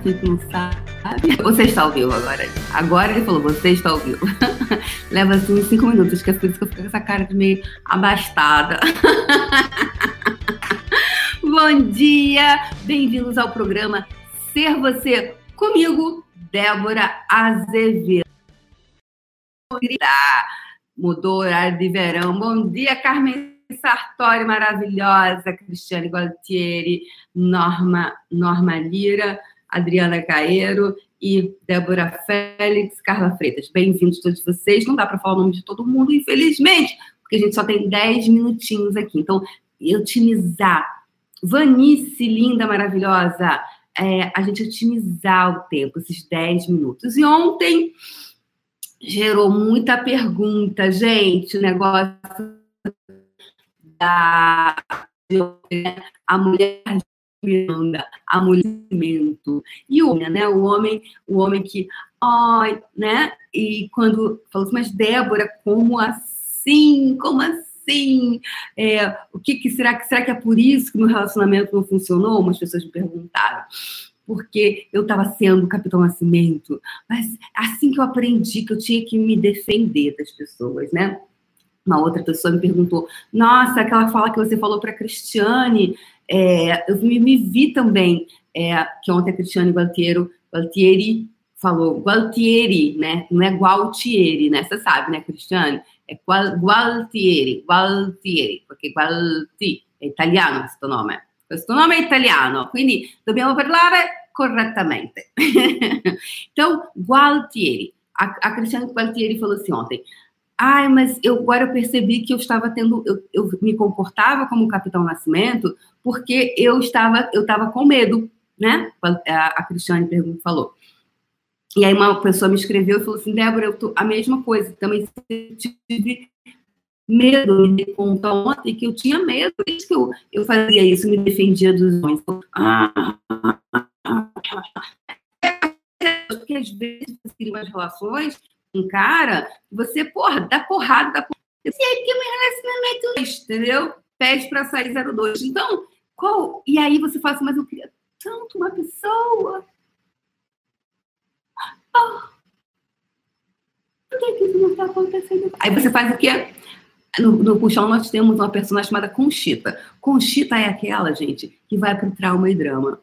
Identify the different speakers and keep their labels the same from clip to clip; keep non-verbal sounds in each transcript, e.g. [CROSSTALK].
Speaker 1: gente não sabe. Você está ao vivo agora. Agora ele falou, você está ao vivo. [LAUGHS] Leva assim uns cinco minutos, que é por isso que eu fico com essa cara de meio abastada. [LAUGHS] Bom dia! Bem-vindos ao programa Ser Você comigo, Débora Azevedo. Mudou o horário de verão. Bom dia, Carmen Sartori maravilhosa, Cristiane Gualtieri, Norma, Norma Lira, Adriana Caeiro e Débora Félix, Carla Freitas. Bem-vindos todos vocês. Não dá para falar o nome de todo mundo, infelizmente, porque a gente só tem 10 minutinhos aqui. Então, otimizar. Vanice, linda, maravilhosa. É, a gente otimizar o tempo, esses 10 minutos. E ontem gerou muita pergunta, gente, o negócio da a mulher Miranda, a mulher e o homem, né? O homem, o homem que, ai, né? E quando falou assim, mas Débora, como assim? Como assim? É, o que, que será que será que é por isso que meu relacionamento não funcionou? Umas pessoas me perguntaram porque eu estava sendo Capitão Nascimento, mas assim que eu aprendi que eu tinha que me defender das pessoas, né? Uma outra pessoa me perguntou: Nossa, aquela fala que você falou para Cristiane, é, eu me, me, vi também, é, que ontem a Cristiane Gualtiero, Gualtieri falou, Gualtieri, né? Não é Gualtieri, né? Você sabe, né, Cristiane? É Gualtieri, Gualtieri, porque Gualti è italiano questo nome. Questo nome è italiano, quindi dobbiamo parlare corretamente. [LAUGHS] então, Gualtieri. A, a Cristiane Gualtieri falou assim ontem: Ai, mas eu agora eu percebi que eu estava tendo, eu, eu me comportava como Capitão Nascimento porque eu estava, eu estava com medo, né? A, a Cristiane perguntou, falou. E aí uma pessoa me escreveu e falou assim, Débora, eu tô a mesma coisa, também tive medo, me conta ontem que eu tinha medo, por isso que eu, eu fazia isso, me defendia dos homens. Ah, porque às vezes você cria umas relações um cara, você, porra, dá porrada, dá porrada. Eu sei que meu relacionamento, entendeu? Pede para sair 02. Então, qual? E aí você fala assim, mas eu queria tanto uma pessoa. Oh, por que, que isso não está acontecendo? Aí você faz o quê? No, no Puxão nós temos uma personagem chamada Conchita. Conchita é aquela, gente, que vai para o trauma e drama.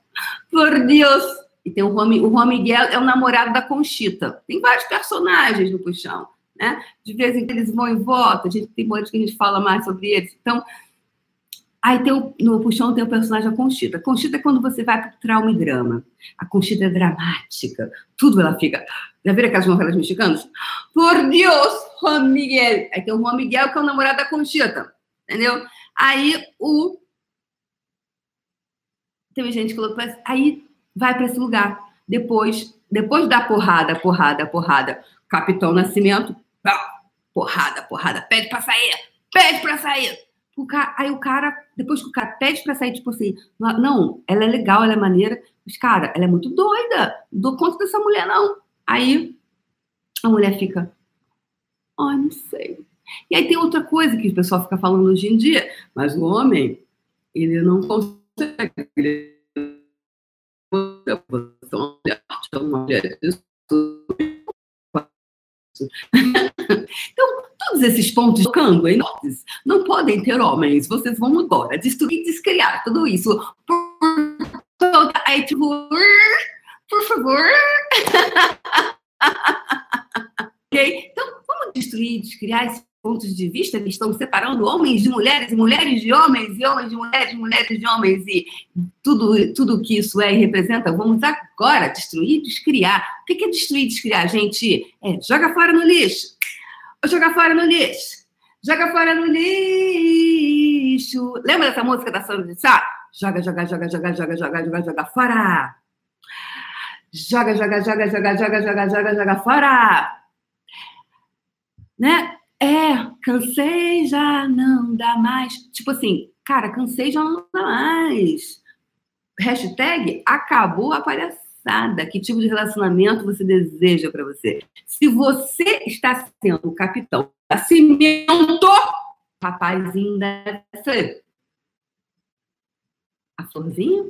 Speaker 1: Por Deus! E tem o Juan, o Juan Miguel, é o namorado da Conchita. Tem vários personagens no Puxão, né? De vez em quando eles vão e voltam, a gente tem momentos que a gente fala mais sobre eles. Então, aí tem o, no Puxão tem o personagem da Conchita. Conchita é quando você vai para o trauma e drama. A Conchita é dramática, tudo ela fica... Já viram aquelas novelas mexicanas? Por Deus, Juan Miguel. Aí tem o Juan Miguel, que é o namorado da Conchita, entendeu? Aí o... Tem gente que falou, aí vai para esse lugar. Depois, depois da porrada, porrada, porrada, Capitão Nascimento, porrada, porrada, pede para sair, pede para sair. O cara, aí o cara, depois que o cara pede para sair, tipo assim, não, ela é legal, ela é maneira, mas, cara, ela é muito doida, não dou conta dessa mulher, não. Aí a mulher fica, ai, não sei. E aí tem outra coisa que o pessoal fica falando hoje em dia, mas o homem, ele não consegue, ele então, todos esses pontos tocando em nós não podem ter homens. Vocês vão agora destruir descriar tudo isso. Por por favor. [LAUGHS] ok? Então, vamos destruir, descriar esse pontos de vista que estão separando homens de mulheres, mulheres de homens, e homens de mulheres, mulheres de homens, e tudo, tudo que isso é e representa, vamos agora destruir, descriar. O que é destruir, descriar, gente? É joga fora no lixo. Joga fora no lixo. Joga fora no lixo. Lembra dessa música da Sandra de Sá? Joga, joga, joga, joga, joga, joga, joga, joga fora. Joga, joga, joga, joga, joga, joga, joga, joga fora. Né? Cansei, já não dá mais. Tipo assim, cara, cansei, já não dá mais. Hashtag acabou a palhaçada. Que tipo de relacionamento você deseja para você? Se você está sendo o capitão nascimento, rapazinho deve ser a florzinha,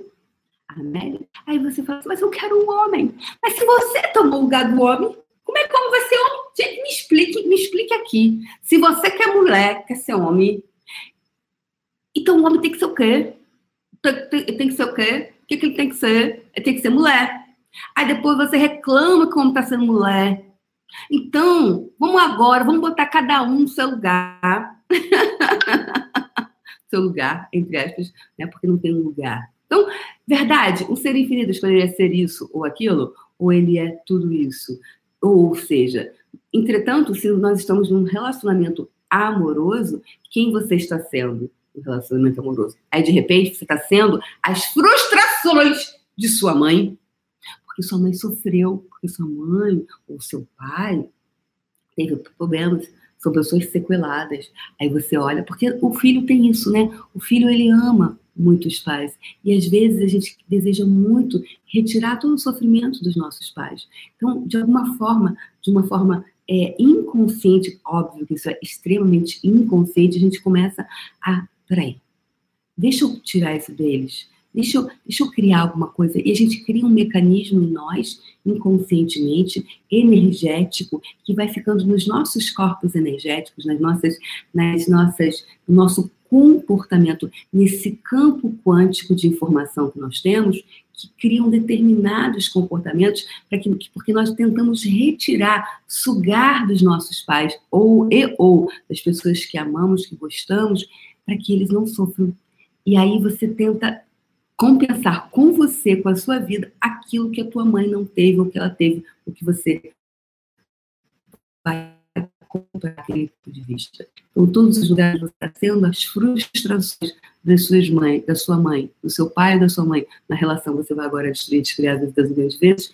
Speaker 1: Amém? Aí você fala assim, mas eu quero um homem. Mas se você tomou o lugar do homem, como é que como vai me explique aqui. Se você quer mulher, quer ser homem, então o homem tem que ser o quê? Tem, tem, tem que ser o quê? O que, que ele tem que ser? Ele tem que ser mulher. Aí depois você reclama que o homem está sendo mulher. Então, vamos agora, vamos botar cada um no seu lugar. [LAUGHS] seu lugar, entre aspas, né? Porque não tem um lugar. Então, verdade, um ser infinito poderia ser isso ou aquilo, ou ele é tudo isso. Ou seja, entretanto, se nós estamos num relacionamento amoroso, quem você está sendo no relacionamento amoroso? Aí, de repente, você está sendo as frustrações de sua mãe, porque sua mãe sofreu, porque sua mãe ou seu pai teve problemas, são pessoas sequeladas. Aí você olha, porque o filho tem isso, né? O filho ele ama muitos pais. E às vezes a gente deseja muito retirar todo o sofrimento dos nossos pais. Então, de alguma forma, de uma forma é, inconsciente, óbvio que isso é extremamente inconsciente, a gente começa a, peraí, deixa eu tirar isso deles, deixa eu, deixa eu criar alguma coisa. E a gente cria um mecanismo em nós, inconscientemente, energético, que vai ficando nos nossos corpos energéticos, nas nossas, nas nossas, no nosso comportamento nesse campo quântico de informação que nós temos, que criam determinados comportamentos para que, porque nós tentamos retirar, sugar dos nossos pais ou e ou das pessoas que amamos, que gostamos, para que eles não sofram. E aí você tenta compensar com você, com a sua vida, aquilo que a tua mãe não teve ou que ela teve, o que você vai aquele ponto de vista. Então, todos os lugares você está tendo as frustrações das suas mães, da sua mãe, do seu pai e da sua mãe, na relação você vai agora destruir, descriar das grandes vezes.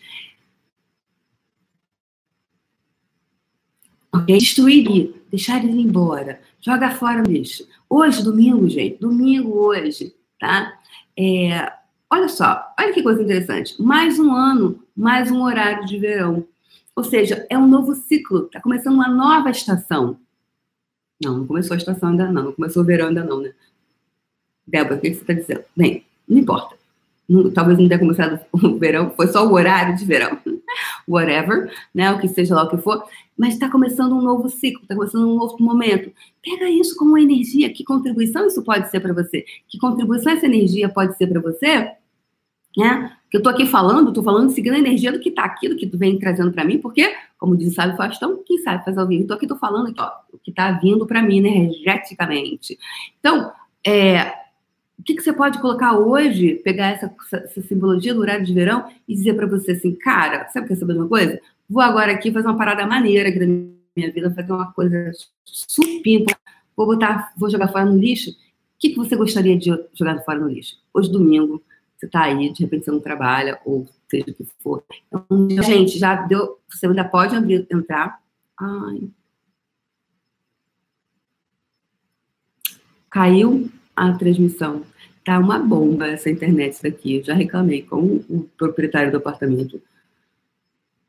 Speaker 1: Ok? Destruir, deixar ele embora, joga fora o lixo. Hoje, domingo, gente, domingo hoje, tá? É, olha só, olha que coisa interessante. Mais um ano, mais um horário de verão. Ou seja, é um novo ciclo, está começando uma nova estação. Não, não começou a estação ainda não, não começou o verão ainda não, né? Débora, o que você está dizendo? Bem, não importa. Não, talvez não tenha começado [LAUGHS] o verão, foi só o horário de verão. [LAUGHS] Whatever, né? O que seja lá o que for. Mas está começando um novo ciclo, está começando um novo momento. Pega isso como uma energia. Que contribuição isso pode ser para você? Que contribuição essa energia pode ser para você? Né? Que eu tô aqui falando, tô falando seguindo a energia do que tá aqui, do que tu vem trazendo para mim, porque, como diz o Sábio Faustão, quem sabe faz ao vivo. Então aqui tô falando aqui, ó, o que tá vindo para mim energeticamente. Então, é, o que, que você pode colocar hoje, pegar essa, essa simbologia do horário de verão e dizer para você assim, cara, sabe quer saber de uma coisa? Vou agora aqui fazer uma parada maneira aqui da minha vida, fazer uma coisa supimpa, vou botar, vou jogar fora no lixo. O que, que você gostaria de jogar fora no lixo? Hoje, domingo, você está aí, de repente você não trabalha, ou seja o que for. Então, gente, já deu. Você ainda pode abrir, entrar. Ai. Caiu a transmissão. Tá uma bomba essa internet daqui. Eu já reclamei com o proprietário do apartamento.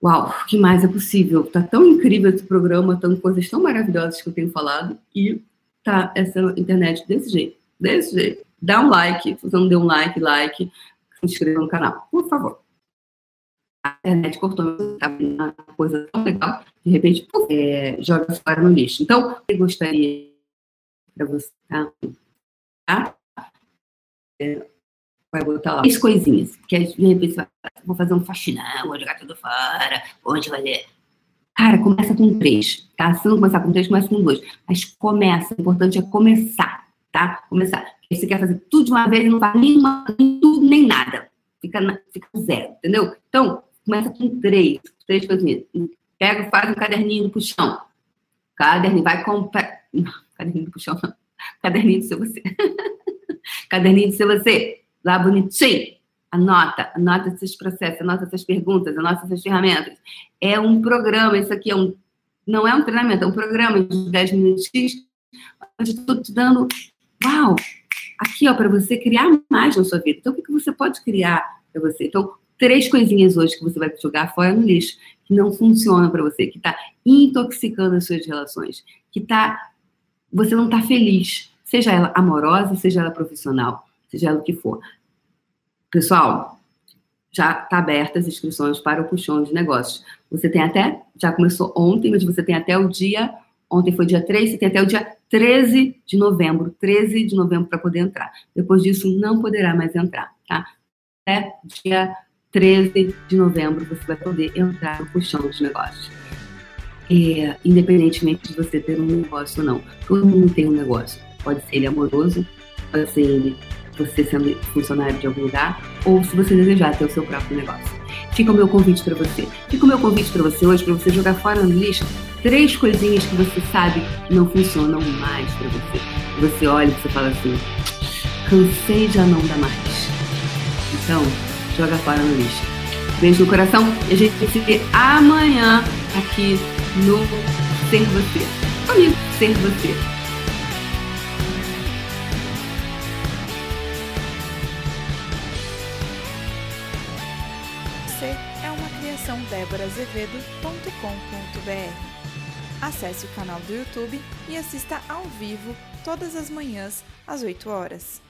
Speaker 1: Uau, o que mais é possível? Tá tão incrível esse programa, tão coisas tão maravilhosas que eu tenho falado e tá essa internet desse jeito, desse jeito dá um like. Se você não deu um like, like. Se inscreva no canal, por favor. A internet cortou, tá uma coisa tão legal, de repente, é, joga fora no lixo. Então, eu gostaria para você, tá? tá? É, vai botar lá três coisinhas, que de repente você vai, vou fazer um faxinão, vou jogar tudo fora, onde vai ler? Cara, começa com três, tá? Se não começar com três, começa com dois. Mas começa, o importante é começar, tá? Começar você quer fazer tudo de uma vez e não faz nenhuma, nem tudo, nem nada. Fica, na, fica zero, entendeu? Então, começa com três, três coisinhas. Pega, faz um caderninho do puxão. Caderninho, vai comprar. [LAUGHS] Caderninho do puxão. Caderninho do seu você. [LAUGHS] caderninho do seu você. Lá bonitinho. Anota, anota esses processos, anota essas perguntas, anota essas ferramentas. É um programa, isso aqui é um. Não é um treinamento, é um programa de 10 minutos onde estou te dando. Uau! aqui, ó, para você criar mais na sua vida. Então, o que, que você pode criar para você? Então, três coisinhas hoje que você vai jogar fora no lixo, que não funcionam para você, que está intoxicando as suas relações, que tá, você não está feliz, seja ela amorosa, seja ela profissional, seja ela o que for. Pessoal, já está aberta as inscrições para o puxão de negócios. Você tem até, já começou ontem, mas você tem até o dia, ontem foi dia 3, você tem até o dia 13 de novembro, 13 de novembro para poder entrar. Depois disso, não poderá mais entrar, tá? Até dia 13 de novembro você vai poder entrar no puxão de negócios. É, independentemente de você ter um negócio ou não. Todo mundo tem um negócio. Pode ser ele amoroso, pode ser ele você sendo funcionário de algum lugar, ou se você desejar ter o seu próprio negócio. Fica o meu convite para você. Fica o meu convite para você hoje, para você jogar fora no lixo três coisinhas que você sabe que não funcionam mais para você. Você olha e você fala assim, cansei já não dá mais. Então, joga fora no lixo. Beijo no coração e a gente se vê amanhã aqui no Ser Você. Comigo, Ser Você.
Speaker 2: deboraazevedo.com.br. Acesse o canal do YouTube e assista ao vivo todas as manhãs às 8 horas.